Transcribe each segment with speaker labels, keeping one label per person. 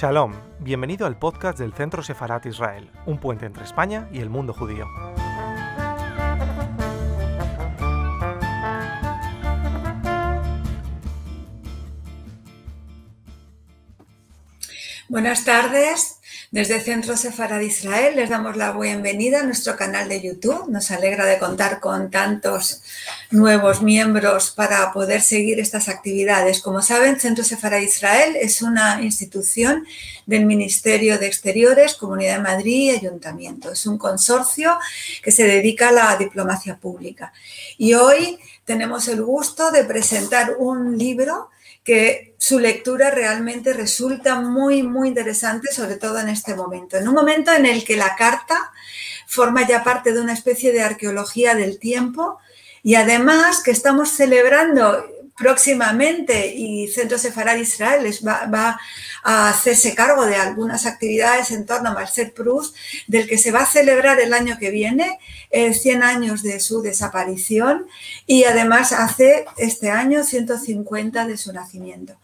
Speaker 1: Shalom, bienvenido al podcast del Centro Sefarat Israel, un puente entre España y el mundo judío.
Speaker 2: Buenas tardes, desde Centro Sefarad Israel les damos la bienvenida a nuestro canal de YouTube. Nos alegra de contar con tantos nuevos miembros para poder seguir estas actividades. Como saben, Centro Sefarad Israel es una institución del Ministerio de Exteriores, Comunidad de Madrid y Ayuntamiento. Es un consorcio que se dedica a la diplomacia pública. Y hoy tenemos el gusto de presentar un libro que su lectura realmente resulta muy, muy interesante, sobre todo en este momento. En un momento en el que la carta forma ya parte de una especie de arqueología del tiempo y además que estamos celebrando próximamente y Centro Sefarad Israel va, va, a hacerse cargo de algunas actividades en torno a Marcel Proust, del que se va a celebrar el año que viene, 100 años de su desaparición y además hace este año 150 de su nacimiento.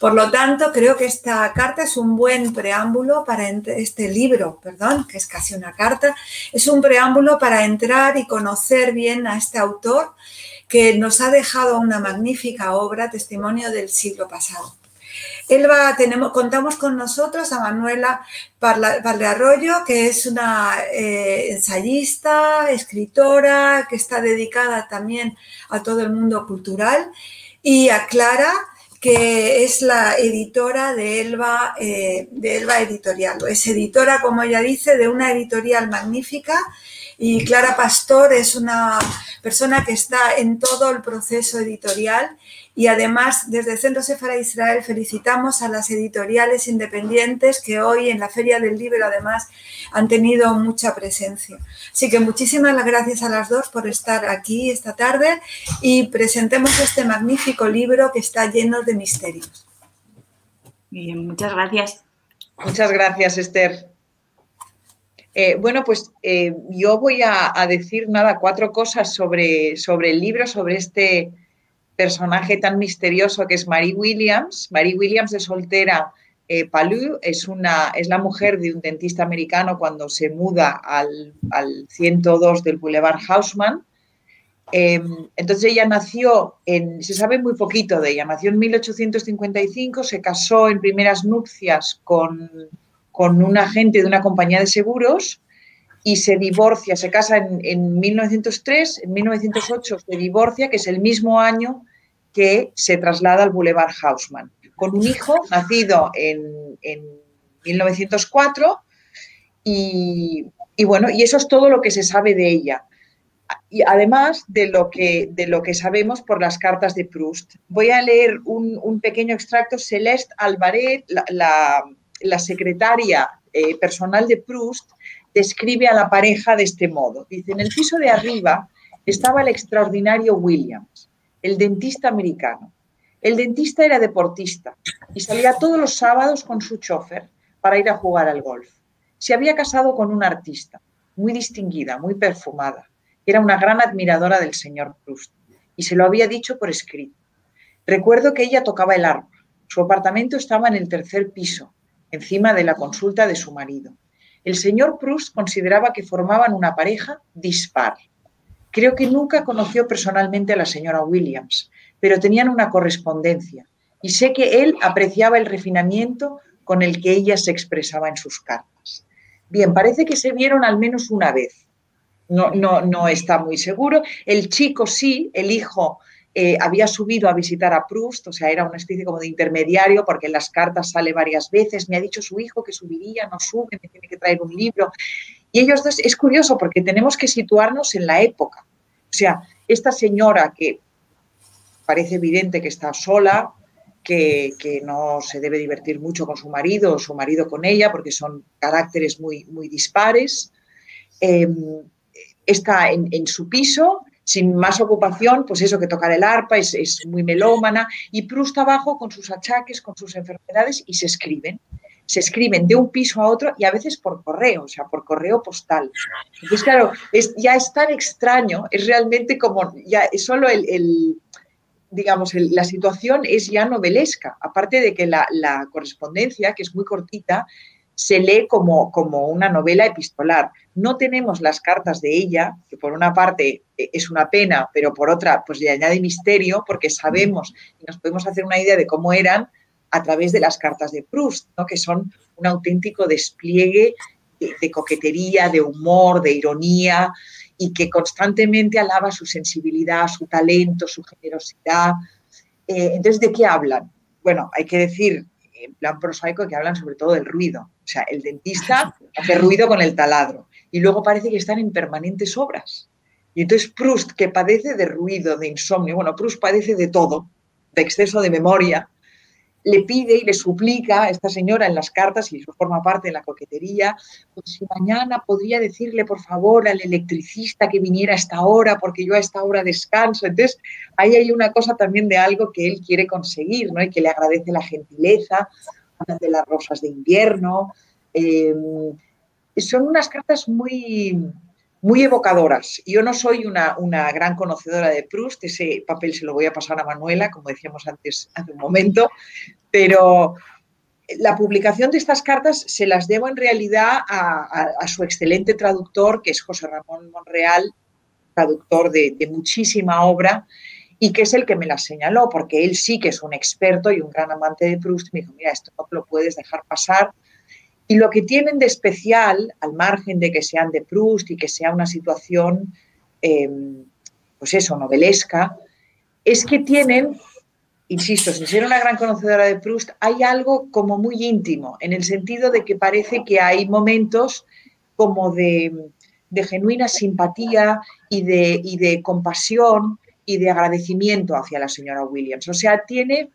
Speaker 2: Por lo tanto, creo que esta carta es un buen preámbulo para este libro, perdón, que es casi una carta, es un preámbulo para entrar y conocer bien a este autor que nos ha dejado una magnífica obra, testimonio del siglo pasado. Elba, tenemos, contamos con nosotros a Manuela Arroyo, que es una eh, ensayista, escritora, que está dedicada también a todo el mundo cultural, y a Clara, que es la editora de Elba, eh, de Elba Editorial. Es editora, como ella dice, de una editorial magnífica y Clara Pastor es una persona que está en todo el proceso editorial y además desde el Centro Sefara Israel felicitamos a las editoriales independientes que hoy en la Feria del Libro además han tenido mucha presencia. Así que muchísimas gracias a las dos por estar aquí esta tarde y presentemos este magnífico libro que está lleno de misterios.
Speaker 3: Bien, muchas gracias.
Speaker 4: Muchas gracias, Esther. Eh, bueno, pues eh, yo voy a, decir nada, cuatro cosas sobre, sobre el libro, sobre este personaje tan misterioso que es Marie Williams. Marie Williams de soltera eh, es, una, es la mujer de un dentista americano cuando se muda al, al 102 del Boulevard Haussmann. Em, entonces ella nació, en, se sabe muy poquito de ella, nació en 1855, se casó en primeras nupcias con con un agente de una compañía de seguros y se divorcia, se casa en, 1903, en 1908 se divorcia, que es el mismo año que se traslada al Boulevard Haussmann, con un hijo nacido en, 1904 y, bueno, y eso es todo lo que se sabe de ella. Y además de lo que, de lo que sabemos por las cartas de Proust. Voy a leer un, pequeño extracto. Celeste Alvarez, la la secretaria eh, personal de Proust describe a la pareja de este modo. Dice, en el piso de arriba estaba el extraordinario Williams, el dentista americano. El dentista era deportista y salía todos los sábados con su chofer para ir a jugar al golf. Se había casado con una artista, muy distinguida, muy perfumada. Era una gran admiradora del señor Proust y se lo había dicho por escrito. Recuerdo que ella tocaba el arpa. Su apartamento estaba en el tercer piso encima de la consulta de su marido. El señor Proust consideraba que formaban una pareja dispar. Creo que nunca conoció personalmente a la señora Williams, pero tenían una correspondencia y sé que él apreciaba el refinamiento con el que ella se expresaba en sus cartas. Bien, parece que se vieron al menos una vez. No, no, no está muy seguro. El chico sí, el hijo eh, había subido a visitar a Proust, o sea, era una especie como de intermediario, porque en las cartas sale varias veces, me ha dicho su hijo que subiría, no sube, me tiene que traer un libro. Y ellos dos, es curioso porque tenemos que situarnos en la época. O sea, esta señora que parece evidente que está sola, que, no se debe divertir mucho con su marido o su marido con ella, porque son caracteres muy, muy dispares, em, está en, en su piso sin más ocupación, pues eso que tocar el arpa, es, muy melómana, y Proust abajo con sus achaques, con sus enfermedades, y se escriben. Se escriben de un piso a otro y a veces por correo, o sea, por correo postal. Entonces, claro, es, ya es tan extraño, es realmente como, ya es solo el, digamos, la situación es ya novelesca, aparte de que la, correspondencia, que es muy cortita, se lee como, como, una novela epistolar. No tenemos las cartas de ella, que por una parte eh, es una pena, pero por otra, pues le añade misterio, porque sabemos y nos podemos hacer una idea de cómo eran a través de las cartas de Proust, ¿no? que son un auténtico despliegue de coquetería, de humor, de ironía, y que constantemente alaba su sensibilidad, su talento, su generosidad. Eh, entonces, ¿de qué hablan? Bueno, hay que decir, en plan prosaico, que hablan sobre todo del ruido. O sea, el dentista hace ruido con el taladro y luego parece que están en permanentes obras. Y entonces Proust, que padece de ruido, de insomnio, bueno, Proust padece de todo, de exceso de memoria, le pide y le suplica a esta señora en las cartas, y eso forma parte de la coquetería, pues si mañana podría decirle por favor al electricista que viniera a esta hora, porque yo a esta hora descanso. Entonces, ahí hay una cosa también de algo que él quiere conseguir, ¿no? Y que le agradece la gentileza, de las rosas de invierno. Eh, son unas cartas muy, muy evocadoras. Yo no soy una, gran conocedora de Proust, ese papel se lo voy a pasar a Manuela, como decíamos antes hace un momento, pero la publicación de estas cartas se las debo en realidad a, su excelente traductor, que es José Ramón Monreal, traductor de, de, muchísima obra, y que es el que me las señaló, porque él sí que es un experto y un gran amante de Proust. Me dijo, mira, esto no lo puedes dejar pasar y lo que tienen de especial, al margen de que sean de Proust y que sea una situación, em, pues eso, novelesca, es que tienen, insisto, sin ser una gran conocedora de Proust, hay algo como muy íntimo, en el sentido de que parece que hay momentos como de, genuina simpatía y de, y de compasión y de agradecimiento hacia la señora Williams. O sea, tiene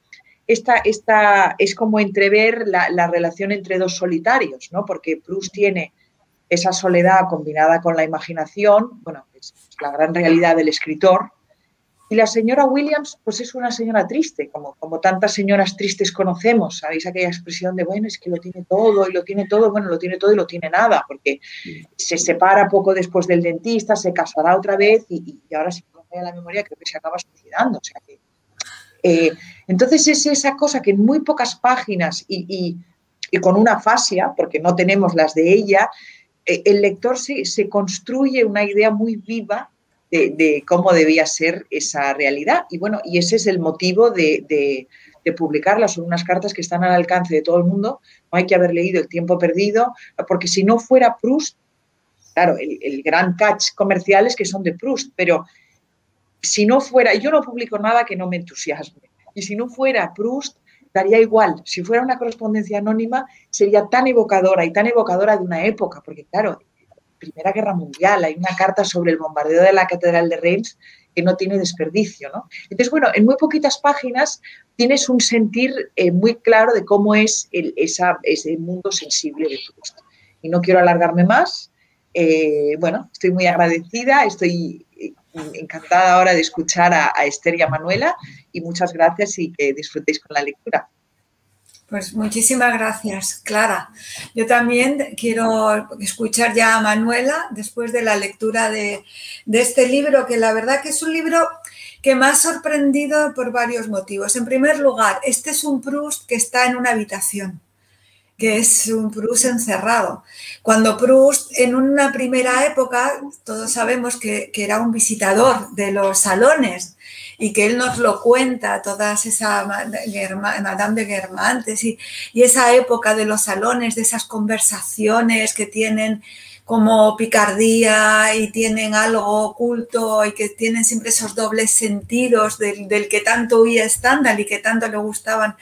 Speaker 4: esta, es como entrever la, relación entre dos solitarios, ¿no? Porque Proust tiene esa soledad combinada con la imaginación, bueno, es la gran realidad del escritor, y la señora Williams, pues es una señora triste, como, como tantas señoras tristes conocemos. ¿Sabéis aquella expresión de, bueno, es que lo tiene todo y lo tiene todo? Bueno, lo tiene todo y lo tiene nada, porque se separa poco después del dentista, se casará otra vez y, y ahora si me a la memoria creo que se acaba suicidando. O sea que eh, entonces es esa cosa que en muy pocas páginas y, con una fascia, porque no tenemos las de ella, eh, el lector se, construye una idea muy viva de, cómo debía ser esa realidad. Y bueno, y ese es el motivo de, publicarlas. Son unas cartas que están al alcance de todo el mundo. No hay que haber leído El tiempo perdido, porque si no fuera Proust, claro, el, el gran catch comercial es que son de Proust, pero si no fuera, yo no publico nada que no me entusiasme. Y si no fuera Proust, daría igual. Si fuera una correspondencia anónima, sería tan evocadora y tan evocadora de una época, porque claro, Primera Guerra Mundial, hay una carta sobre el bombardeo de la Catedral de Reims que no tiene desperdicio, ¿no? Entonces, bueno, en muy poquitas páginas tienes un sentir eh, muy claro de cómo es ese mundo sensible de Proust. Y no quiero alargarme más. Eh, bueno, estoy muy agradecida, estoy encantada ahora de escuchar a, Esther y a Manuela y muchas gracias y que disfrutéis con la lectura.
Speaker 2: Pues muchísimas gracias, Clara. Yo también quiero escuchar ya a Manuela después de la lectura de, de, este libro, que la verdad que es un libro que me ha sorprendido por varios motivos. En primer lugar, este es un Proust que está en una habitación que es un Proust encerrado. Cuando Proust, en una primera época, todos sabemos que, era un visitador de los salones y que él nos lo cuenta, todas esa Madame de Guermantes y, y esa época de los salones, de esas conversaciones que tienen como picardía y tienen algo oculto y que tienen siempre esos dobles sentidos del, que tanto huía Stendhal y que tanto le gustaban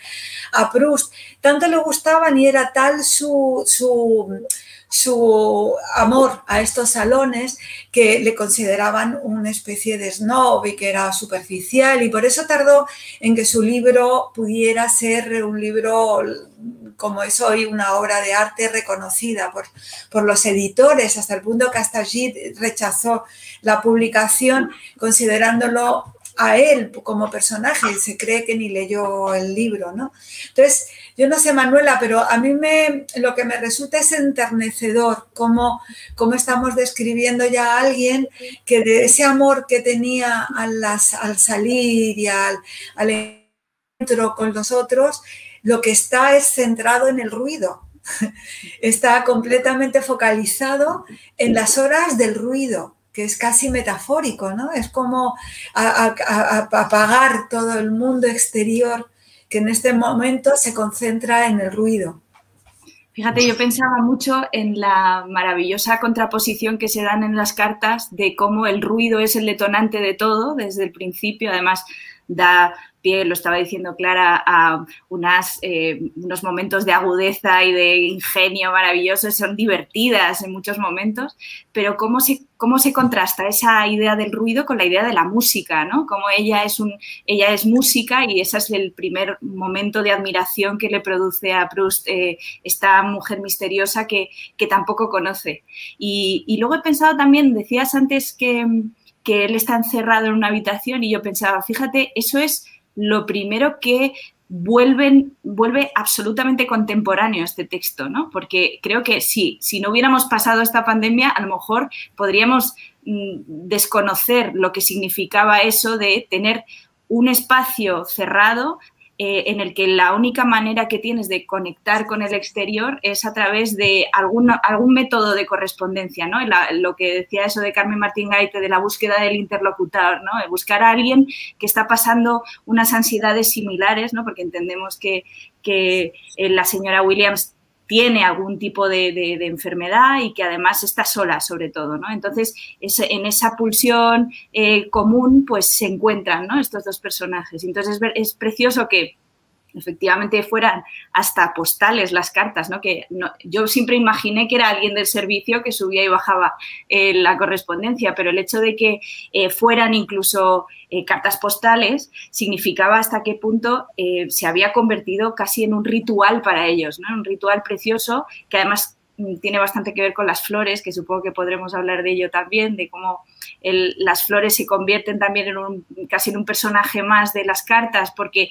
Speaker 2: a Proust. Tanto le gustaban y era tal su, su, su amor a estos salones que le consideraban una especie de snob y que era superficial y por eso tardó en que su libro pudiera ser un libro como es hoy una obra de arte reconocida por, por los editores, hasta el punto que hasta allí rechazó la publicación considerándolo a él como personaje y se cree que ni leyó el libro, ¿no? Entonces, yo no sé, Manuela, pero a mí me, lo que me resulta es enternecedor cómo, cómo estamos describiendo ya a alguien que de ese amor que tenía al, al salir y al, al encuentro con los otros, lo que está es centrado en el ruido. Está completamente focalizado en las horas del ruido, que es casi metafórico, ¿no? Es como apagar todo el mundo exterior que en este momento se concentra en el ruido.
Speaker 3: Fíjate, yo pensaba mucho en la maravillosa contraposición que se dan en las cartas de cómo el ruido es el detonante de todo desde el principio. Además, da lo estaba diciendo Clara, a unas, eh, unos momentos de agudeza y de ingenio maravillosos, son divertidas en muchos momentos, pero cómo se, cómo se contrasta esa idea del ruido con la idea de la música, ¿no? Como ella es, un, ella es música y ese es el primer momento de admiración que le produce a Proust eh, esta mujer misteriosa que, que tampoco conoce. Y, y luego he pensado también, decías antes que que él está encerrado en una habitación y yo pensaba, fíjate, eso es lo primero que vuelve absolutamente contemporáneo este texto, ¿no? Porque creo que sí, si no hubiéramos pasado esta pandemia, a lo mejor podríamos mm, desconocer lo que significaba eso de tener un espacio cerrado eh, en el que la única manera que tienes de conectar con el exterior es a través de algún, algún método de correspondencia, ¿no? lo que decía eso de Carmen Martín Gaite, de la búsqueda del interlocutor, ¿no? De buscar a alguien que está pasando unas ansiedades similares, ¿no? Porque entendemos que, que eh, la señora Williams tiene algún tipo de, enfermedad y que además está sola sobre todo, ¿no? Entonces, en esa pulsión eh, común, pues se encuentran, ¿no? Estos dos personajes. Entonces, es precioso que efectivamente fueran hasta postales las cartas, ¿no? Que yo siempre imaginé que era alguien del servicio que subía y bajaba eh, la correspondencia, pero el hecho de que eh, fueran incluso eh, cartas postales significaba hasta qué punto se había convertido casi en un ritual para ellos, ¿no? Un ritual precioso que además mm, tiene bastante que ver con las flores, que supongo que podremos hablar de ello también, de cómo las flores se convierten también en un, casi en un personaje más de las cartas, porque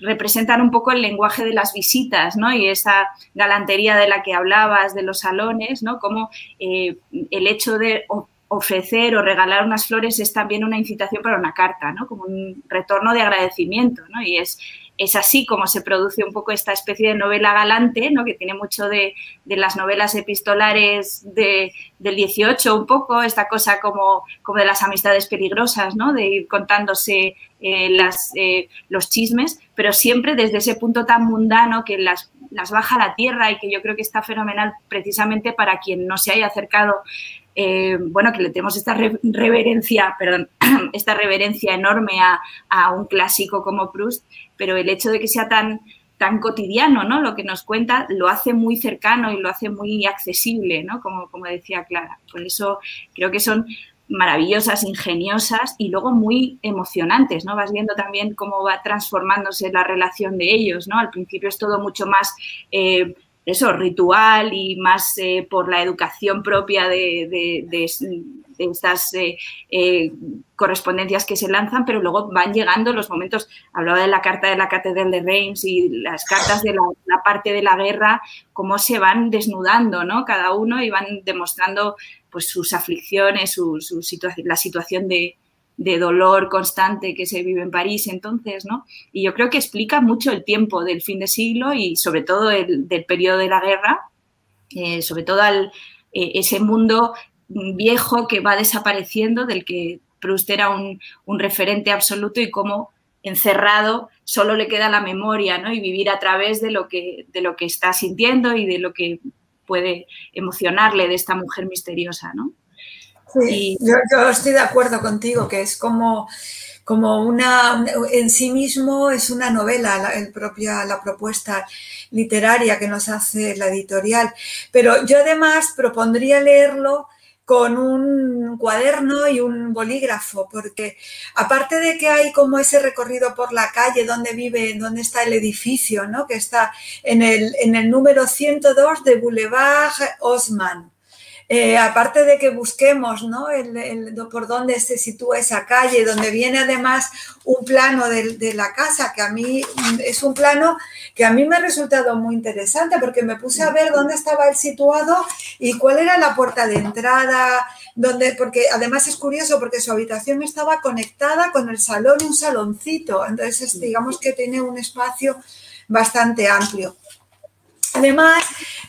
Speaker 3: representan un poco el lenguaje de las visitas, ¿no? Y esa galantería de la que hablabas, de los salones, ¿no? Como eh, el hecho de ofrecer o regalar unas flores es también una incitación para una carta, ¿no? Como un retorno de agradecimiento, ¿no? Y es es así como se produce un poco esta especie de novela galante, ¿no? que tiene mucho de, las novelas epistolares de, del 18, un poco, esta cosa como, como de las amistades peligrosas, ¿no? de ir contándose eh, eh, los chismes, pero siempre desde ese punto tan mundano que las, las baja a la tierra y que yo creo que está fenomenal precisamente para quien no se haya acercado eh, bueno, que le tenemos esta reverencia, perdón, esta reverencia enorme a, a, un clásico como Proust, pero el hecho de que sea tan, tan cotidiano, ¿no? Lo que nos cuenta lo hace muy cercano y lo hace muy accesible, ¿no? Como, como decía Clara. Por eso creo que son maravillosas, ingeniosas y luego muy emocionantes, ¿no? Vas viendo también cómo va transformándose la relación de ellos, ¿no? Al principio es todo mucho más eh, eso, ritual y más eh, por la educación propia de, estas eh, eh, correspondencias que se lanzan, pero luego van llegando los momentos, hablaba de la carta de la Catedral de Reims y las cartas de la, parte de la guerra, cómo se van desnudando, ¿no? Cada uno y van demostrando pues sus aflicciones, su, situación, la situación de, de dolor constante que se vive en París entonces, ¿no? Y yo creo que explica mucho el tiempo del fin de siglo y sobre todo el, del periodo de la guerra, eh, sobre todo al, eh, ese mundo viejo que va desapareciendo, del que Proust era un, un, referente absoluto y cómo encerrado solo le queda la memoria, ¿no? Y vivir a través de lo que, de lo que está sintiendo y de lo que puede emocionarle de esta mujer misteriosa, ¿no?
Speaker 2: Sí, yo, estoy de acuerdo contigo, que es como, como una, en sí mismo es una novela, la, el propia, la propuesta literaria que nos hace la editorial. Pero yo además propondría leerlo con un cuaderno y un bolígrafo, porque aparte de que hay como ese recorrido por la calle donde vive, donde está el edificio, ¿no? que está en el, en el número 102 de Boulevard Osman, eh, aparte de que busquemos ¿no? el, por dónde se sitúa esa calle, donde viene además un plano de, la casa, que a mí es un plano que a mí me ha resultado muy interesante porque me puse a ver dónde estaba el situado y cuál era la puerta de entrada, donde, porque además es curioso porque su habitación estaba conectada con el salón y un saloncito, entonces digamos que tiene un espacio bastante amplio. Además,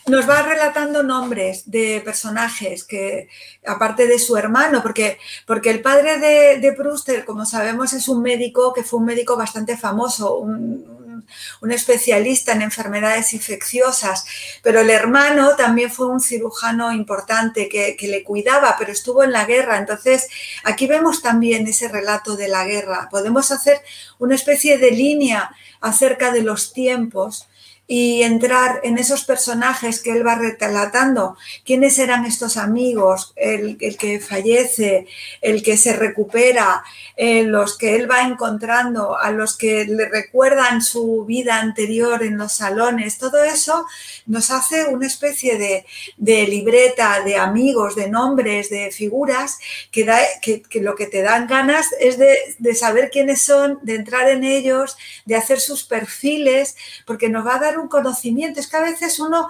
Speaker 2: nos va relatando nombres de personajes que, aparte de su hermano, porque, porque el padre de, de como sabemos, es un médico que fue un médico bastante famoso, un, un especialista en enfermedades infecciosas, pero el hermano también fue un cirujano importante que, que le cuidaba, pero estuvo en la guerra. Entonces, aquí vemos también ese relato de la guerra. Podemos hacer una especie de línea acerca de los tiempos y entrar en esos personajes que él va relatando, quiénes eran estos amigos, el, que fallece, el que se recupera, eh, los que él va encontrando, a los que le recuerdan su vida anterior en los salones, todo eso nos hace una especie de, libreta de amigos, de nombres, de figuras, que, da, que, lo que te dan ganas es de, de saber quiénes son, de entrar en ellos, de hacer sus perfiles, porque nos va a dar un conocimiento. Es que a veces uno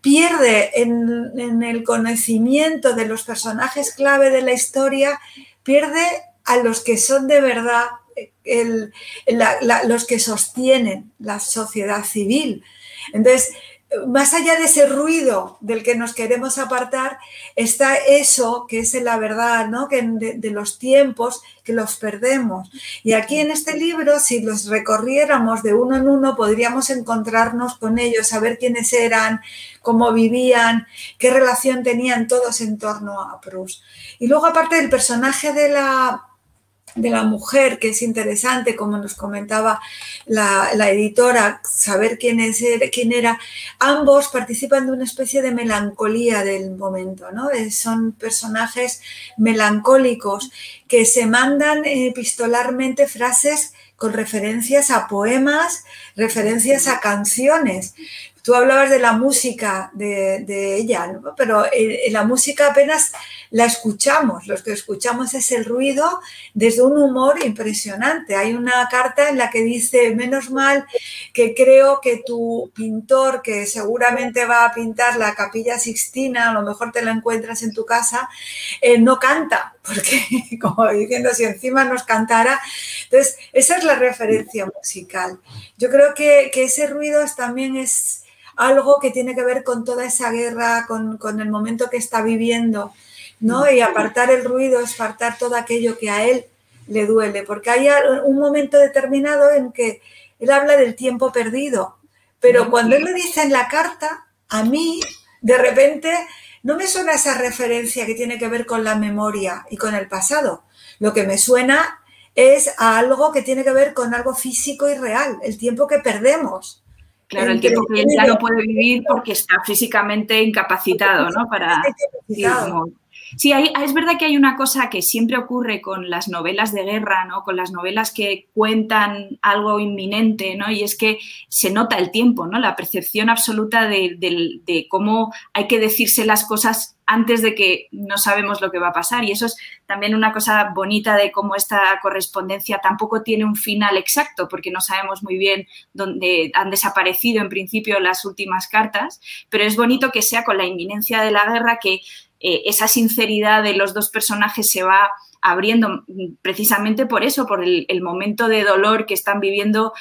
Speaker 2: pierde en, el conocimiento de los personajes clave de la historia, pierde a los que son de verdad los que sostienen la sociedad civil. Entonces, más allá de ese ruido del que nos queremos apartar, está eso que es la verdad, ¿no? que de, los tiempos que los perdemos. Y aquí en este libro, si los recorriéramos de uno en uno, podríamos encontrarnos con ellos, saber quiénes eran, cómo vivían, qué relación tenían todos en torno a Proust. Y luego, aparte del personaje de la de la mujer, que es interesante, como nos comentaba la, editora, saber quién, es, quién era. Ambos participan de una especie de melancolía del momento, ¿no? Son personajes melancólicos que se mandan epistolarmente frases con referencias a poemas, referencias a canciones. Tú hablabas de la música de, ella, pero eh, la música apenas la escuchamos. Lo que escuchamos es el ruido desde un humor impresionante. Hay una carta en la que dice, menos mal que creo que tu pintor, que seguramente va a pintar la capilla Sixtina, a lo mejor te la encuentras en tu casa, eh, no canta, porque como diciendo, si encima nos cantara. Entonces, esa es la referencia musical. Yo creo que ese ruido también es algo que tiene que ver con toda esa guerra, con, el momento que está viviendo, ¿no? Y apartar el ruido es apartar todo aquello que a él le duele, porque hay un momento determinado en que él habla del tiempo perdido, pero cuando él lo dice en la carta, a mí, de repente, no me suena esa referencia que tiene que ver con la memoria y con el pasado. Lo que me suena es a algo que tiene que ver con algo físico y real, el tiempo que perdemos.
Speaker 3: Claro, el que él ya no puede vivir porque está físicamente incapacitado, ¿no? Para, Sí, es verdad que hay una cosa que siempre ocurre con las novelas de guerra, ¿no? Con las novelas que cuentan algo inminente, ¿no? Y es que se nota el tiempo, ¿no? La percepción absoluta de cómo hay que decirse las cosas antes de que no sabemos lo que va a pasar. Y eso es también una cosa bonita de cómo esta correspondencia tampoco tiene un final exacto, porque no sabemos muy bien dónde han desaparecido en principio las últimas cartas, pero es bonito que sea con la inminencia de la guerra que eh, esa sinceridad de los dos personajes se va abriendo precisamente por eso, por el, momento de dolor que están viviendo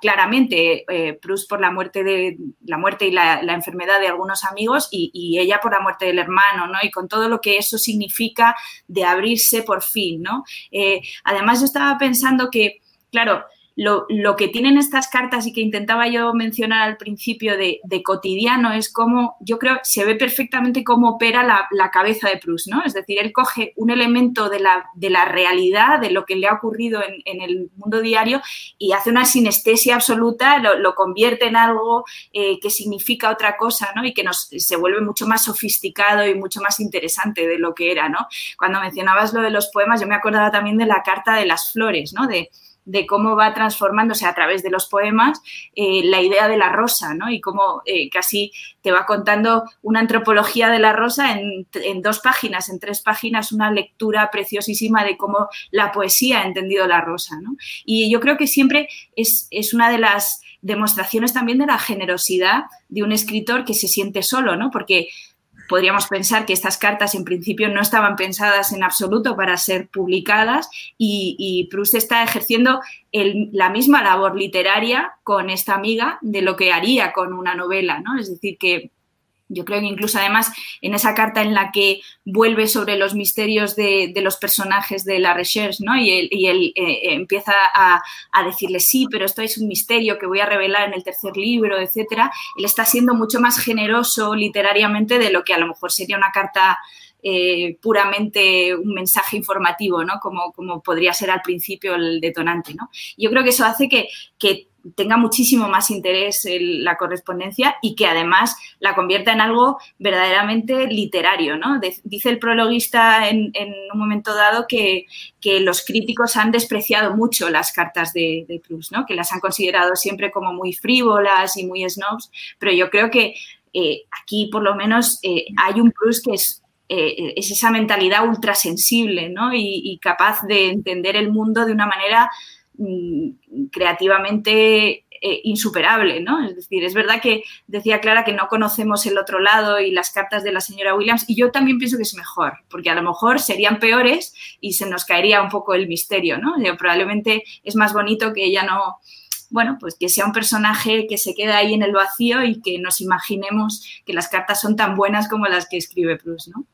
Speaker 3: claramente eh, por la muerte de la muerte y la, enfermedad de algunos amigos y, ella por la muerte del hermano, ¿no? Y con todo lo que eso significa de abrirse por fin, ¿no? Eh, además yo estaba pensando que, claro, lo, que tienen estas cartas y que intentaba yo mencionar al principio de, cotidiano es cómo, yo creo, se ve perfectamente cómo opera la, cabeza de Proust, ¿no? Es decir, él coge un elemento de la, de la realidad, de lo que le ha ocurrido en, el mundo diario y hace una sinestesia absoluta, lo, convierte en algo eh, que significa otra cosa, ¿no? Y que nos, se vuelve mucho más sofisticado y mucho más interesante de lo que era, ¿no? Cuando mencionabas lo de los poemas, yo me acordaba también de la carta de las flores, ¿no? De, de cómo va transformándose a través de los poemas eh, la idea de la rosa, ¿no? Y cómo eh, casi te va contando una antropología de la rosa en, dos páginas, en tres páginas, una lectura preciosísima de cómo la poesía ha entendido la rosa, ¿no? Y yo creo que siempre es, es una de las demostraciones también de la generosidad de un escritor que se siente solo, ¿no? Porque podríamos pensar que estas cartas en principio no estaban pensadas en absoluto para ser publicadas y, Proust está ejerciendo la misma labor literaria con esta amiga de lo que haría con una novela, ¿no? Es decir, que yo creo que incluso además en esa carta en la que vuelve sobre los misterios de, los personajes de la recherche, ¿no? Y él, eh, empieza a, decirle, sí, pero esto es un misterio que voy a revelar en el tercer libro, etcétera. Él está siendo mucho más generoso literariamente de lo que a lo mejor sería una carta eh, puramente un mensaje informativo, ¿no? Como, como podría ser al principio el detonante, ¿no? Yo creo que eso hace que, que tenga muchísimo más interés en la correspondencia y que además la convierta en algo verdaderamente literario. ¿no? dice el prologuista en, un momento dado que, los críticos han despreciado mucho las cartas de, de, ¿no? que las han considerado siempre como muy frívolas y muy snobs, pero yo creo que eh, aquí por lo menos eh, hay un Proust que es eh, es esa mentalidad ultrasensible ¿no? y, capaz de entender el mundo de una manera creativamente eh, insuperable, ¿no? Es decir, es verdad que decía Clara que no conocemos el otro lado y las cartas de la señora Williams, y yo también pienso que es mejor, porque a lo mejor serían peores y se nos caería un poco el misterio, ¿no? probablemente es más bonito que ella no, bueno, pues que sea un personaje que se queda ahí en el vacío y que nos imaginemos que las cartas son tan buenas como las que escribe Proust, ¿no?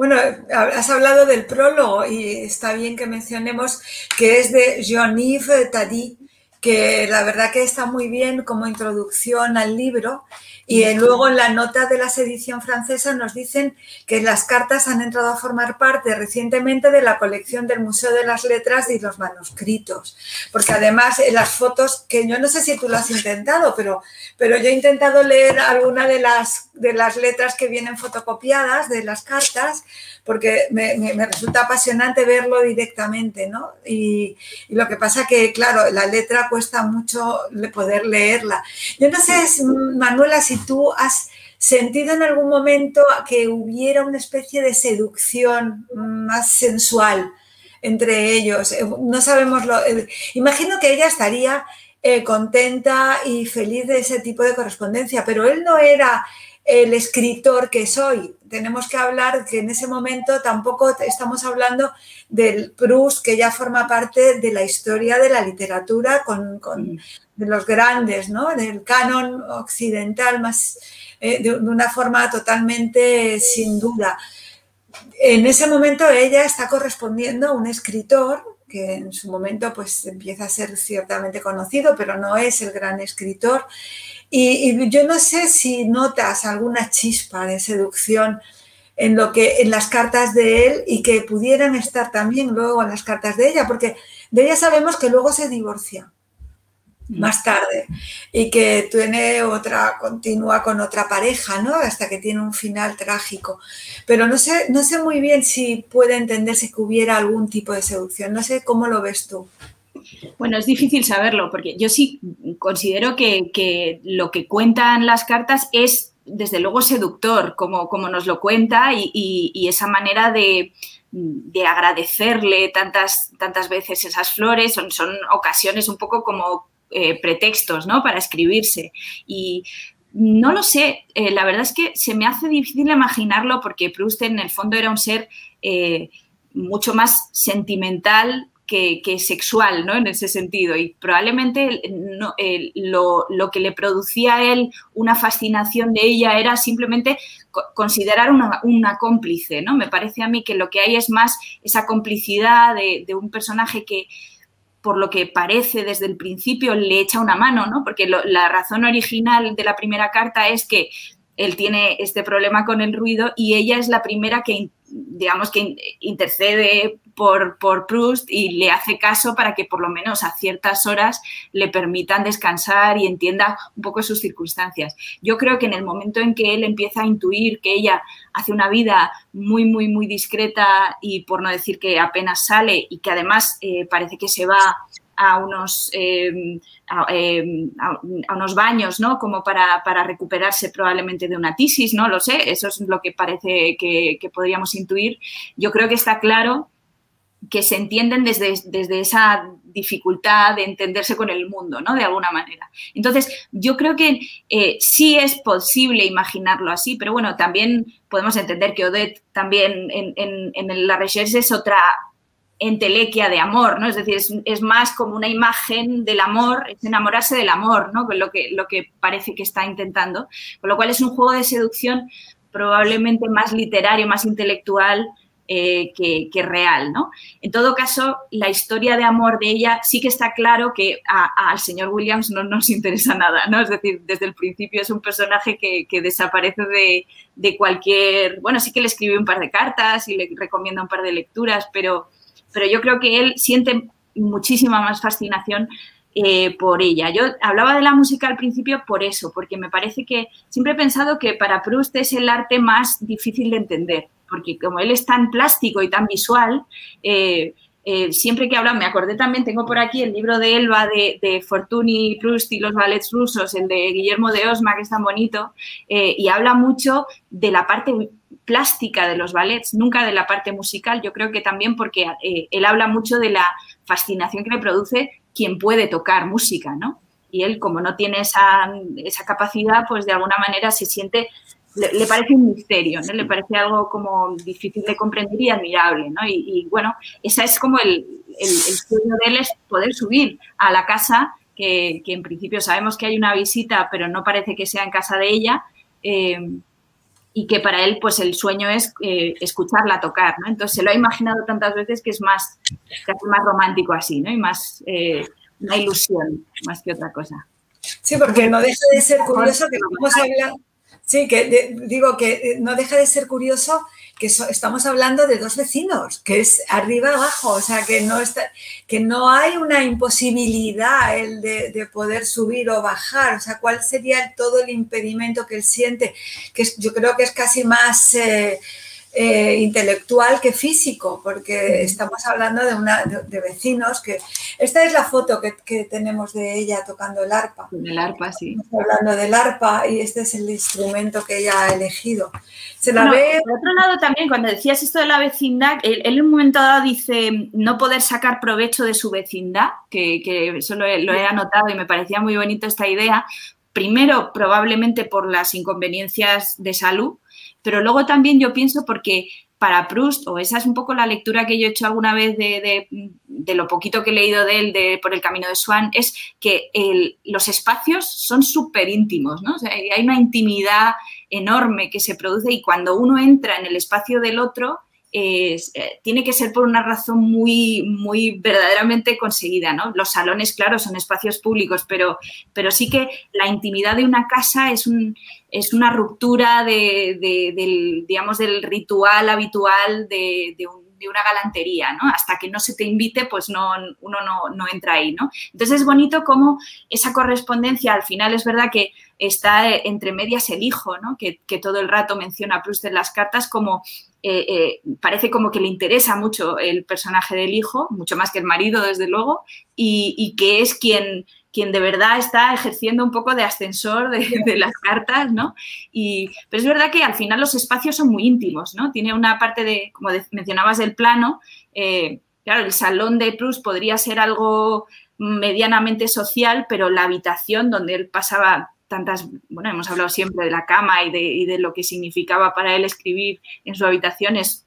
Speaker 2: Bueno, has hablado del prólogo y está bien que mencionemos que es de Jean-Yves Tadi, que la verdad que está muy bien como introducción al libro y luego en la nota de la edición francesa nos dicen que las cartas han entrado a formar parte recientemente de la colección del Museo de las Letras y los manuscritos. Porque además en las fotos, que yo no sé si tú lo has intentado, pero, pero yo he intentado leer alguna de las, de las letras que vienen fotocopiadas de las cartas porque me, resulta apasionante verlo directamente, ¿no? Y, lo que pasa que, claro, la letra cuesta mucho poder leerla. Yo no sé, Manuela, si tú has sentido en algún momento que hubiera una especie de seducción más sensual entre ellos. Eh, no sabemos lo... Imagino que ella estaría eh, contenta y feliz de ese tipo de correspondencia, pero él no era el escritor que soy. Tenemos que hablar que en ese momento tampoco estamos hablando del Proust, que ya forma parte de la historia de la literatura con, de los grandes, ¿no? del canon occidental, más eh, de, una forma totalmente sin duda. En ese momento ella está correspondiendo a un escritor que en su momento pues empieza a ser ciertamente conocido, pero no es el gran escritor y, yo no sé si notas alguna chispa de seducción en lo que en las cartas de él y que pudieran estar también luego en las cartas de ella, porque de ella sabemos que luego se divorcia. Más tarde y que tiene otra continúa con otra pareja, ¿no? Hasta que tiene un final trágico. Pero no sé no sé muy bien si puede entenderse que hubiera algún tipo de seducción. No sé cómo lo ves tú.
Speaker 3: Bueno, es difícil saberlo, porque yo sí considero que, lo que cuentan las cartas es, desde luego, seductor, como, como nos lo cuenta, y, esa manera de, agradecerle tantas, tantas veces esas flores son, son ocasiones un poco como eh, pretextos ¿no? para escribirse. Y no lo sé, eh, la verdad es que se me hace difícil imaginarlo porque Proust en el fondo era un ser eh, mucho más sentimental que, sexual, ¿no? En ese sentido. Y probablemente lo, que le producía a él una fascinación de ella era simplemente considerar una, cómplice, ¿no? Me parece a mí que lo que hay es más esa complicidad de, un personaje que por lo que parece desde el principio le echa una mano, ¿no? Porque la razón original de la primera carta es que él tiene este problema con el ruido y ella es la primera que, digamos, que intercede por, por Proust y le hace caso para que por lo menos a ciertas horas le permitan descansar y entienda un poco sus circunstancias. Yo creo que en el momento en que él empieza a intuir que ella hace una vida muy, muy, muy discreta y por no decir que apenas sale y que además eh, parece que se va a unos, em, em, a, unos baños, ¿no? Como para, recuperarse probablemente de una tisis, no lo sé, eso es lo que parece que, podríamos intuir. Yo creo que está claro que se entienden desde, desde, esa dificultad de entenderse con el mundo, ¿no? De alguna manera. Entonces, yo creo que eh, sí es posible imaginarlo así, pero bueno, también podemos entender que Odette también en, en, la recherche es otra entelequia de amor, ¿no? Es decir, es, más como una imagen del amor, es enamorarse del amor, ¿no? Con lo que, lo que parece que está intentando. Con lo cual es un juego de seducción probablemente más literario, más intelectual, eh, que, real, ¿no? En todo caso, la historia de amor de ella sí que está claro que al señor Williams no nos interesa nada, ¿no? Es decir, desde el principio es un personaje que, desaparece de, cualquier... Bueno, sí que le escribe un par de cartas y le recomienda un par de lecturas, pero, pero yo creo que él siente muchísima más fascinación eh, por ella. Yo hablaba de la música al principio por eso, porque me parece que siempre he pensado que para Proust es el arte más difícil de entender porque como él es tan plástico y tan visual, eh, eh, siempre que hablan, me acordé también, tengo por aquí el libro de Elba de, Fortuny Proust y los ballets rusos, el de Guillermo de Osma, que es tan bonito, eh, y habla mucho de la parte plástica de los ballets, nunca de la parte musical, yo creo que también porque él habla mucho de la fascinación que le produce quien puede tocar música, ¿no? Y él, como no tiene esa, esa capacidad, pues de alguna manera se siente le, parece un misterio, ¿no? Le parece algo como difícil de comprender y admirable, ¿no? Y, bueno, esa es como el, sueño de él es poder subir a la casa, que, en principio sabemos que hay una visita, pero no parece que sea en casa de ella, eh, y que para él, pues el sueño es eh, escucharla tocar, ¿no? Entonces se lo ha imaginado tantas veces que es más, casi más romántico así, ¿no? Y más eh, una ilusión, más que otra cosa.
Speaker 2: Sí, porque no deja de ser curioso que vamos a hablar Sí, que digo que eh, no deja de ser curioso que estamos hablando de dos vecinos, que es arriba abajo, o sea, que no, está, que no hay una imposibilidad el de, poder subir o bajar, o sea, cuál sería todo el impedimento que él siente, que yo creo que es casi más... Eh, eh, intelectual que físico, porque estamos hablando de, una, de, vecinos que... Esta es la foto que, tenemos de ella tocando el arpa.
Speaker 3: El arpa, sí.
Speaker 2: Estamos hablando del arpa y este es el instrumento que ella ha elegido. Se la ve...
Speaker 3: Por otro lado, también, cuando decías esto de la vecindad, él, en un momento dado dice no poder sacar provecho de su vecindad, que, que eso lo he anotado y me parecía muy bonito esta idea. Primero, probablemente por las inconveniencias de salud, pero luego también yo pienso porque para Proust, o esa es un poco la lectura que yo he hecho alguna vez de, lo poquito que he leído de él de, por el camino de Swan, es que los espacios son súper íntimos, ¿no? hay una intimidad enorme que se produce y cuando uno entra en el espacio del otro, eh, tiene que ser por una razón muy, muy verdaderamente conseguida, ¿no? Los salones, claro, son espacios públicos, pero, pero sí que la intimidad de una casa es, un, es una ruptura de, del, digamos, del ritual habitual de, una galantería, ¿no? Hasta que no se te invite, pues no, uno no, entra ahí, ¿no? Entonces es bonito cómo esa correspondencia, al final es verdad que está entre medias el hijo, ¿no? Que, que todo el rato menciona Proust en las cartas como eh, eh, parece como que le interesa mucho el personaje del hijo, mucho más que el marido, desde luego, y, que es quien, quien de verdad está ejerciendo un poco de ascensor de, las cartas, ¿no? Y, pero es verdad que al final los espacios son muy íntimos, ¿no? Tiene una parte de, como mencionabas, del plano. Eh, claro, el salón de Proust podría ser algo medianamente social, pero la habitación donde él pasaba tantas, bueno, hemos hablado siempre de la cama y de, y de lo que significaba para él escribir en su habitación, es,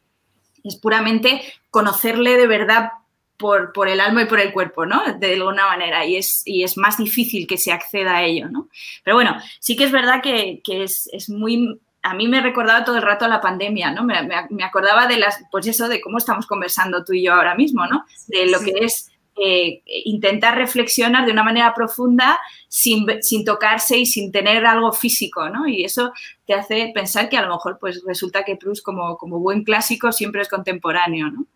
Speaker 3: es puramente conocerle de verdad por, por, el alma y por el cuerpo, ¿no? De alguna manera, y es, y es más difícil que se acceda a ello, ¿no? Pero bueno, sí que es verdad que, que es, es, muy... A mí me recordaba todo el rato a la pandemia, ¿no? Me, me, acordaba de las, pues eso, de cómo estamos conversando tú y yo ahora mismo, ¿no? De lo que es eh, intentar reflexionar de una manera profunda sin, tocarse y sin tener algo físico, ¿no? Y eso te hace pensar que a lo mejor pues resulta que Proust como, como buen clásico siempre es contemporáneo, ¿no?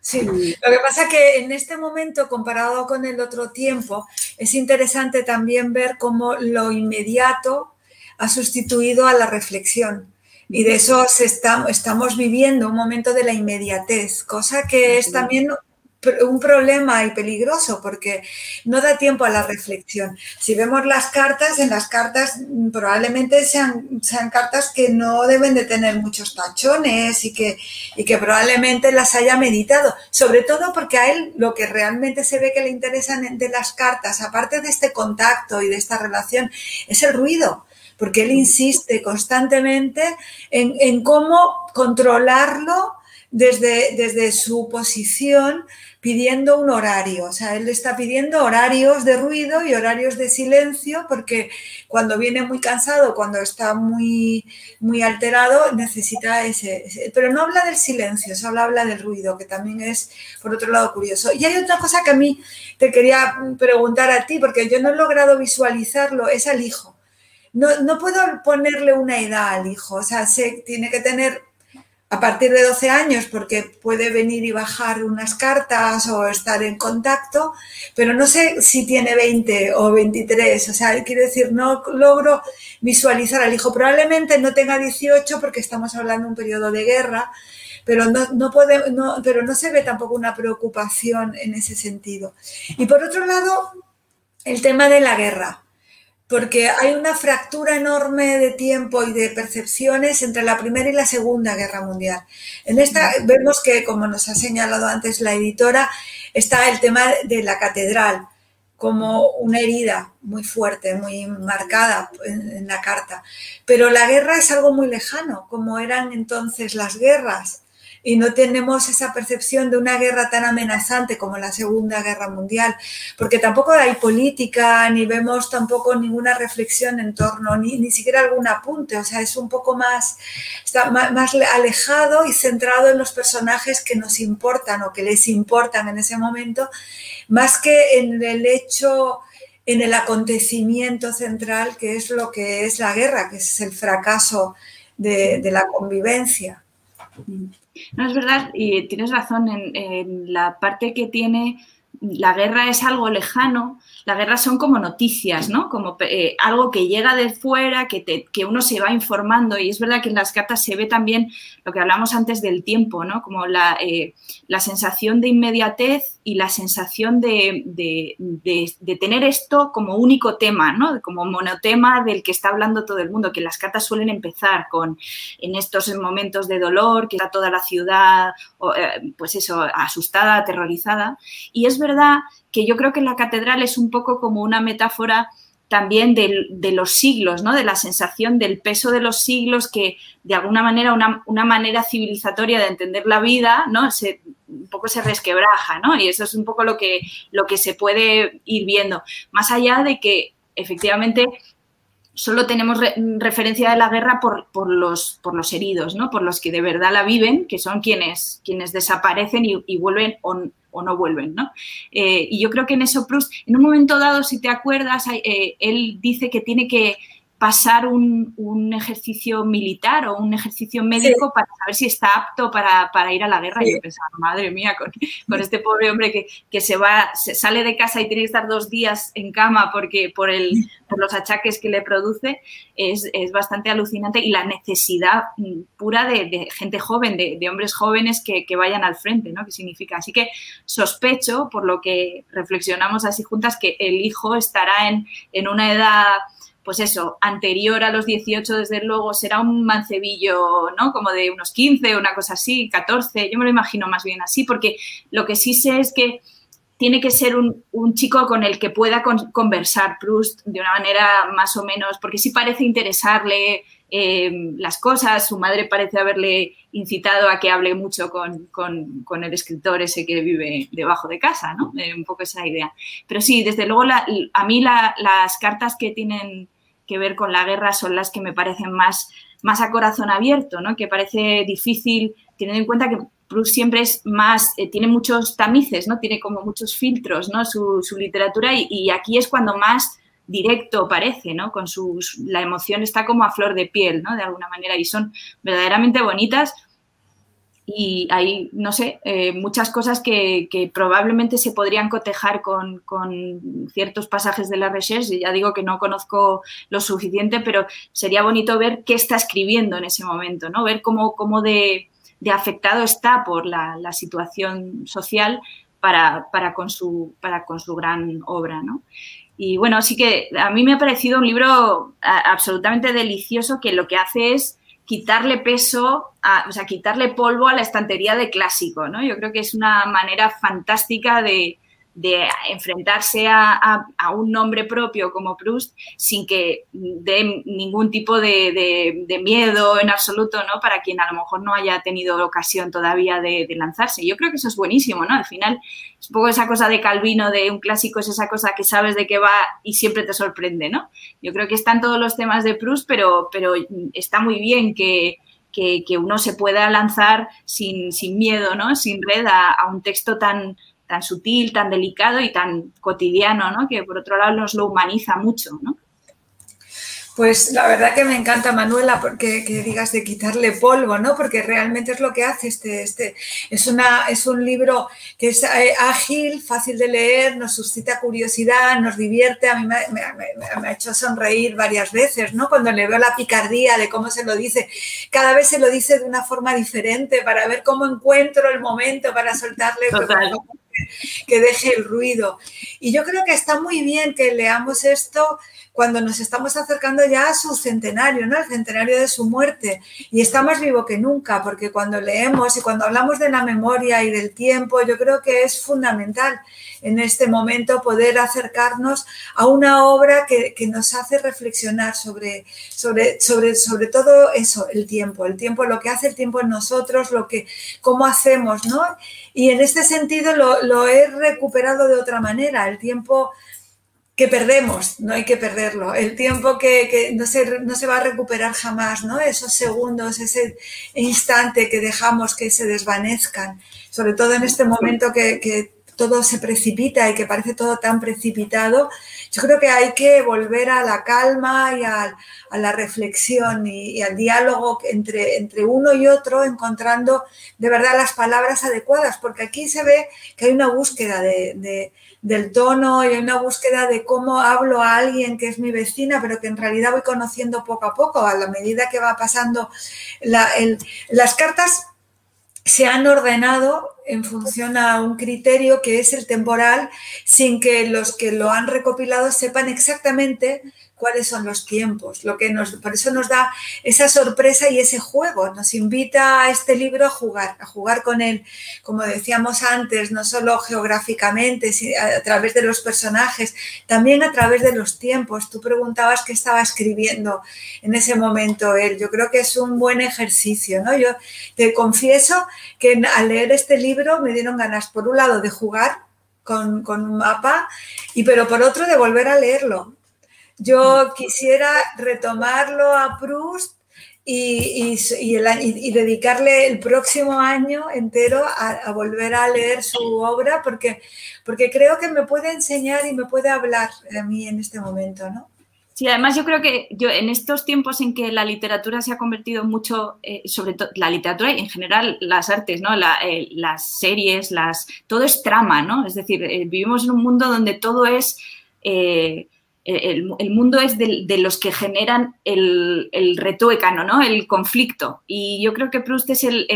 Speaker 2: Sí, lo que pasa es que en este momento, comparado con el otro tiempo, es interesante también ver cómo lo inmediato ha sustituido a la reflexión. Y de eso estamos viviendo un momento de la inmediatez, cosa que es también un problema y peligroso porque no da tiempo a la reflexión. Si vemos las cartas, en las cartas probablemente sean, sean cartas que no deben de tener muchos tachones y que, y que probablemente las haya meditado, sobre todo porque a él lo que realmente se ve que le interesa de las cartas, aparte de este contacto y de esta relación, es el ruido porque él insiste constantemente en, en cómo controlarlo desde, desde su posición pidiendo un horario. O sea, él está pidiendo horarios de ruido y horarios de silencio porque cuando viene muy cansado, cuando está muy, muy alterado, necesita ese, Pero no habla del silencio, solo habla del ruido, que también es, por otro lado, curioso. Y hay otra cosa que a mí te quería preguntar a ti, porque yo no he logrado visualizarlo, es al hijo. No, no puedo ponerle una edad al hijo, o sea, se tiene que tener a partir de 12 años porque puede venir y bajar unas cartas o estar en contacto, pero no sé si tiene 20 o 23, o sea, quiero decir, no logro visualizar al hijo. Probablemente no tenga 18 porque estamos hablando de un periodo de guerra, pero no, no, puede, no, pero no se ve tampoco una preocupación en ese sentido. Y por otro lado, el tema de la guerra porque hay una fractura enorme de tiempo y de percepciones entre la Primera y la Segunda Guerra Mundial. En esta vemos que, como nos ha señalado antes la editora, está el tema de la catedral como una herida muy fuerte, muy marcada en, la carta. Pero la guerra es algo muy lejano, como eran entonces las guerras y no tenemos esa percepción de una guerra tan amenazante como la Segunda Guerra Mundial, porque tampoco hay política, ni vemos tampoco ninguna reflexión en torno, ni, ni siquiera algún apunte, o sea, es un poco más, está más, alejado y centrado en los personajes que nos importan o que les importan en ese momento, más que en el hecho en el acontecimiento central que es lo que es la guerra, que es el fracaso de, de la convivencia.
Speaker 3: No, es verdad, y tienes razón en, la parte que tiene la guerra es algo lejano, la guerra son como noticias, ¿no? Como eh, algo que llega de fuera, que, uno se va informando. Y es verdad que en las cartas se ve también lo que hablamos antes del tiempo, ¿no? Como la, eh, sensación de inmediatez y la sensación de, tener esto como único tema, ¿no? Como monotema del que está hablando todo el mundo, que las cartas suelen empezar con en estos momentos de dolor, que está toda la ciudad, eh, pues eso, asustada, aterrorizada. Y es verdad que yo creo que la catedral es un poco como una metáfora también de, los siglos, ¿no? de la sensación del peso de los siglos que de alguna manera, una, una manera civilizatoria de entender la vida, ¿no? Se, un poco se resquebraja, ¿no? Y eso es un poco lo que, lo que se puede ir viendo. Más allá de que efectivamente solo tenemos referencia de la guerra por, los, por los heridos, ¿no? Por los que de verdad la viven, que son quienes, quienes desaparecen y, vuelven o, no vuelven, ¿no? Eh, y yo creo que en eso Proust, en un momento dado, si te acuerdas, eh, él dice que tiene que pasar un, ejercicio militar o un ejercicio médico para saber si está apto para, ir a la guerra. Y yo pensaba, madre mía, con, este pobre hombre que, que, se va, se sale de casa y tiene que estar dos días en cama porque por, el, por los achaques que le produce, es, bastante alucinante y la necesidad pura de, gente joven, de, hombres jóvenes que, vayan al frente, ¿no? ¿Qué significa? Así que sospecho, por lo que reflexionamos así juntas, que el hijo estará en, en una edad pues eso, anterior a los 18, desde luego, será un mancebillo, ¿no? Como de unos 15, una cosa así, 14, yo me lo imagino más bien así, porque lo que sí sé es que tiene que ser un, chico con el que pueda conversar Proust de una manera más o menos, porque sí parece interesarle eh, las cosas, su madre parece haberle incitado a que hable mucho con, el escritor ese que vive debajo de casa, ¿no? Eh, un poco esa idea. Pero sí, desde luego a mí las cartas que tienen que ver con la guerra son las que me parecen más, más a corazón abierto, ¿no? que parece difícil, teniendo en cuenta que Proust siempre es más, eh, tiene muchos tamices, ¿no? Tiene como muchos filtros, ¿no? Su, literatura y, aquí es cuando más directo parece, ¿no? Con sus, la emoción está como a flor de piel, ¿no? De alguna manera y son verdaderamente bonitas y hay, no sé, eh, muchas cosas que, probablemente se podrían cotejar con, ciertos pasajes de la recherche. Ya digo que no conozco lo suficiente, pero sería bonito ver qué está escribiendo en ese momento, ¿no? Ver cómo, cómo de, afectado está por la, situación social para, con su, para con su gran obra, ¿no? Y bueno, sí que a mí me ha parecido un libro absolutamente delicioso que lo que hace es quitarle peso, o sea, quitarle polvo a la estantería de clásico, ¿no? Yo creo que es una manera fantástica de, de enfrentarse a, un nombre propio como Proust sin que dé ningún tipo de, miedo en absoluto, ¿no? Para quien a lo mejor no haya tenido ocasión todavía de, lanzarse. Yo creo que eso es buenísimo, ¿no? Al final es un poco esa cosa de Calvino, de un clásico, es esa cosa que sabes de qué va y siempre te sorprende, ¿no? Yo creo que están todos los temas de Proust, pero, pero está muy bien que, uno se pueda lanzar sin, miedo, ¿no? Sin red a un texto tan tan sutil, tan delicado y tan cotidiano, ¿no? Que por otro lado nos lo humaniza mucho, ¿no?
Speaker 2: Pues la verdad que me encanta, Manuela, porque que digas de quitarle polvo, ¿no? Porque realmente es lo que hace este, este. Es, una, es un libro que es eh, ágil, fácil de leer, nos suscita curiosidad, nos divierte. A mí me, ha hecho sonreír varias veces, ¿no? Cuando le veo la picardía de cómo se lo dice. Cada vez se lo dice de una forma diferente para ver cómo encuentro el momento para soltarle que deje el ruido. Y yo creo que está muy bien que leamos esto cuando nos estamos acercando ya a su centenario, ¿no? El centenario de su muerte. Y está más vivo que nunca, porque cuando leemos y cuando hablamos de la memoria y del tiempo, yo creo que es fundamental en este momento poder acercarnos a una obra que, nos hace reflexionar sobre, sobre, sobre, sobre todo eso, el tiempo, el tiempo, lo que hace el tiempo en nosotros, lo que, cómo hacemos, ¿no? Y en este sentido lo, lo he recuperado de otra manera. El tiempo que perdemos, no hay que perderlo. El tiempo que, no, se, no, se, va a recuperar jamás, ¿no? Esos segundos, ese instante que dejamos que se desvanezcan, sobre todo en este momento que, todo se precipita y que parece todo tan precipitado, yo creo que hay que volver a la calma y a, la reflexión y, al diálogo entre, entre uno y otro, encontrando de verdad las palabras adecuadas, porque aquí se ve que hay una búsqueda de del tono y una búsqueda de cómo hablo a alguien que es mi vecina, pero que en realidad voy conociendo poco a poco, a la medida que va pasando las cartas se han ordenado en función a un criterio que es el temporal, sin que los que lo han recopilado sepan exactamente cuáles son los tiempos. Lo que nos, por eso nos da esa sorpresa y ese juego. Nos invita a este libro a jugar, a jugar con él, como decíamos antes, no solo geográficamente, a través de los personajes, también a través de los tiempos. Tú preguntabas qué estaba escribiendo en ese momento él. Yo creo que es un buen ejercicio. ¿no? Yo te confieso que al leer este libro me dieron ganas, por un lado, de jugar con, con, un mapa, y pero por otro de volver a leerlo. Yo quisiera retomarlo a Proust y, dedicarle el próximo año entero a, volver a leer su obra porque, porque creo que me puede enseñar y me puede hablar a mí en este momento, ¿no?
Speaker 3: Sí, además yo creo que yo en estos tiempos en que la literatura se ha convertido mucho, eh, sobre todo la literatura y en general las artes, ¿no? Eh, las series, las, todo es trama, ¿no? Es decir, eh, vivimos en un mundo donde todo es el, mundo es de, los que generan el, el retuécano, ¿no? El conflicto. Y yo creo que Proust es el,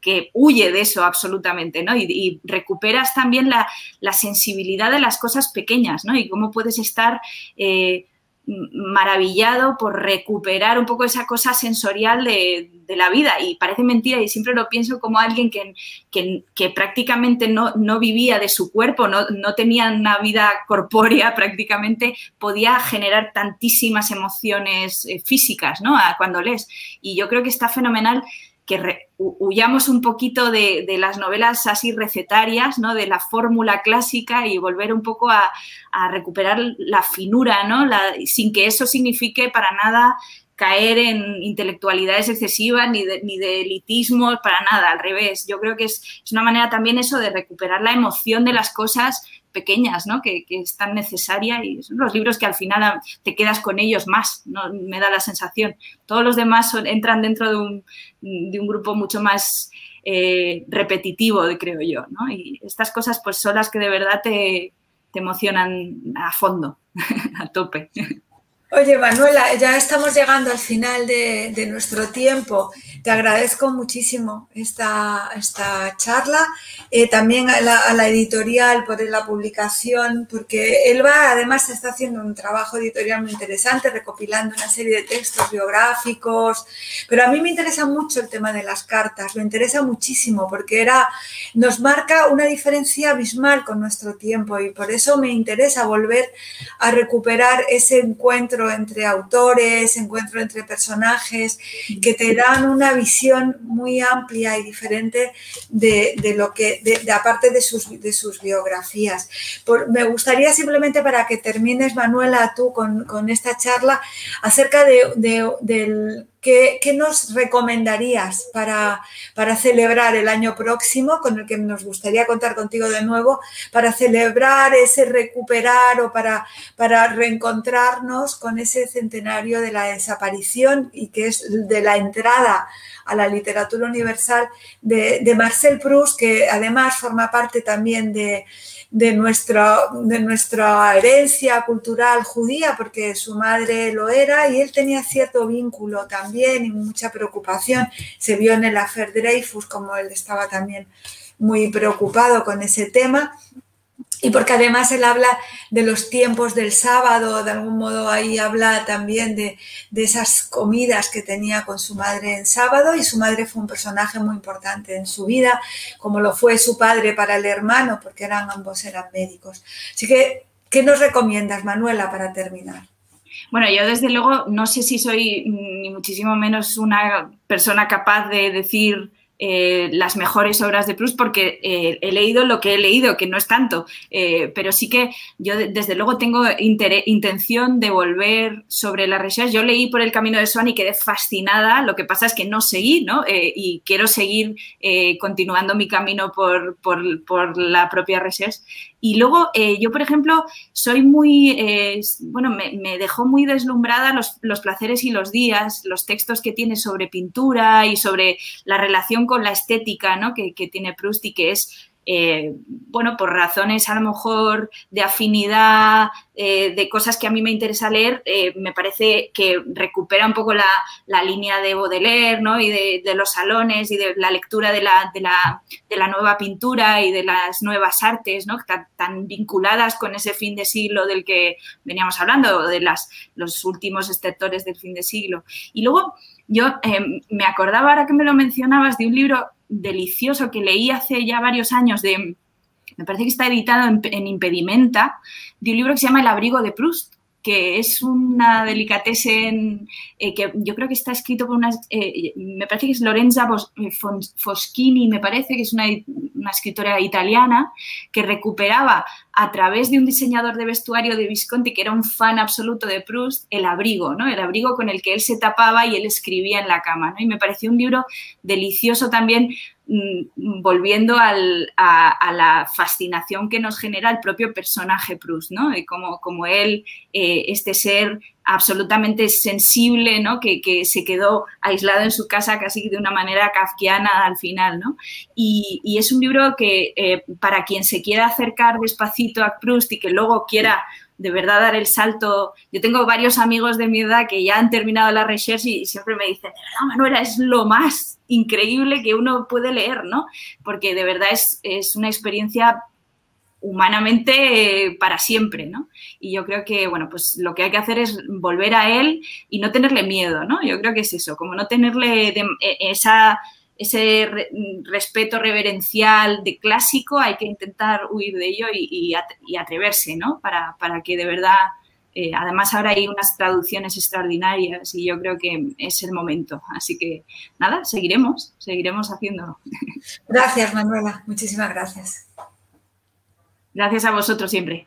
Speaker 3: que huye de eso absolutamente, ¿no? Y, recuperas también la, sensibilidad de las cosas pequeñas, ¿no? Y cómo puedes estar eh, maravillado por recuperar un poco esa cosa sensorial de, la vida. Y parece mentira, y siempre lo pienso como alguien que, prácticamente no, no, vivía de su cuerpo, no, no, tenía una vida corpórea prácticamente, podía generar tantísimas emociones eh, físicas ¿no? cuando lees. Y yo creo que está fenomenal que huyamos un poquito de, las novelas así recetarias, ¿no? de la fórmula clásica y volver un poco a, recuperar la finura, ¿no? sin que eso signifique para nada caer en intelectualidades excesivas ni de, ni de elitismos, para nada, al revés. Yo creo que es, una manera también eso de recuperar la emoción de las cosas pequeñas, ¿no? Que, que, es tan necesaria y son los libros que al final te quedas con ellos más, ¿no? me da la sensación. Todos los demás entran dentro de un, de un, grupo mucho más eh, repetitivo, creo yo, ¿no? Y estas cosas pues son las que de verdad te, te emocionan a fondo, a tope.
Speaker 2: Oye, Manuela, ya estamos llegando al final de, nuestro tiempo. Te agradezco muchísimo esta, esta charla, eh, también a la, a la, editorial por la publicación, porque Elba además está haciendo un trabajo editorial muy interesante, recopilando una serie de textos biográficos, pero a mí me interesa mucho el tema de las cartas, me interesa muchísimo porque era, nos marca una diferencia abismal con nuestro tiempo y por eso me interesa volver a recuperar ese encuentro entre autores, encuentro entre personajes que te dan una visión muy amplia y diferente de, de lo que, de, aparte de sus, de sus biografías. Me gustaría simplemente para que termines, Manuela, tú con, con esta charla acerca de, del ¿Qué, ¿qué, nos recomendarías para, para, celebrar el año próximo, con el que nos gustaría contar contigo de nuevo, para celebrar ese recuperar o para, para reencontrarnos con ese centenario de la desaparición y que es de la entrada a la literatura universal de, de Marcel Proust, que además forma parte también de, de, nuestra, de nuestra herencia cultural judía, porque su madre lo era y él tenía cierto vínculo también y mucha preocupación. Se vio en el Affair Dreyfus como él estaba también muy preocupado con ese tema y porque además él habla de los tiempos del sábado, de algún modo ahí habla también de, de, esas comidas que tenía con su madre en sábado y su madre fue un personaje muy importante en su vida, como lo fue su padre para el hermano, porque eran ambos eran médicos. Así que, ¿qué nos recomiendas, Manuela, para terminar?
Speaker 3: Bueno, yo desde luego no sé si soy ni muchísimo menos una persona capaz de decir eh, las mejores obras de Proust porque eh, he leído lo que he leído, que no es tanto, eh, pero sí que yo desde luego tengo intención de volver sobre la research. Yo leí por el camino de Swan y quedé fascinada, lo que pasa es que no seguí, ¿no? y quiero seguir continuando mi camino por, por, por la propia research. Y luego eh, yo, por ejemplo, soy muy, eh, bueno, me, dejó muy deslumbrada los, los, placeres y los días, los textos que tiene sobre pintura y sobre la relación con la estética ¿no? que, que tiene Proust y que es eh, bueno, por razones a lo mejor de afinidad, eh, de cosas que a mí me interesa leer, eh, me parece que recupera un poco la, línea de Baudelaire, ¿no? Y de, los salones y de la lectura de la, nueva pintura y de las nuevas artes, ¿no? Tan, tan, vinculadas con ese fin de siglo del que veníamos hablando, de las, los últimos exceptores del fin de siglo. Y luego yo eh, me acordaba ahora que me lo mencionabas de un libro delicioso que leí hace ya varios años de, me parece que está editado en, en Impedimenta, de un libro que se llama El abrigo de Proust, que es una delicatessen eh, que yo creo que está escrito por una, eh, me parece que es Lorenza eh, Foschini, me parece que es una, una, escritora italiana, que recuperaba a través de un diseñador de vestuario de Visconti, que era un fan absoluto de Proust, el abrigo, ¿no? El abrigo con el que él se tapaba y él escribía en la cama, ¿no? Y me pareció un libro delicioso también volviendo al, a, a, la fascinación que nos genera el propio personaje Proust, ¿no? Y como, como él, eh, este ser absolutamente sensible, ¿no? Que, que, se quedó aislado en su casa casi de una manera kafkiana al final, ¿no? Y, y es un libro que eh, para quien se quiera acercar despacito a Proust y que luego quiera de verdad dar el salto. Yo tengo varios amigos de mi edad que ya han terminado la research y siempre me dicen, de verdad, Manuela, es lo más increíble que uno puede leer, ¿no? Porque de verdad es, es una experiencia humanamente eh, para siempre, ¿no? Y yo creo que, bueno, pues lo que hay que hacer es volver a él y no tenerle miedo, ¿no? Yo creo que es eso, como no tenerle de, e, esa ese re, respeto reverencial de clásico, hay que intentar huir de ello y, y, y atreverse, ¿no? Para, para, que de verdad, eh, además ahora hay unas traducciones extraordinarias y yo creo que es el momento. Así que nada, seguiremos, seguiremos haciéndolo.
Speaker 2: Gracias, Manuela, muchísimas gracias.
Speaker 3: Gracias a vosotros siempre.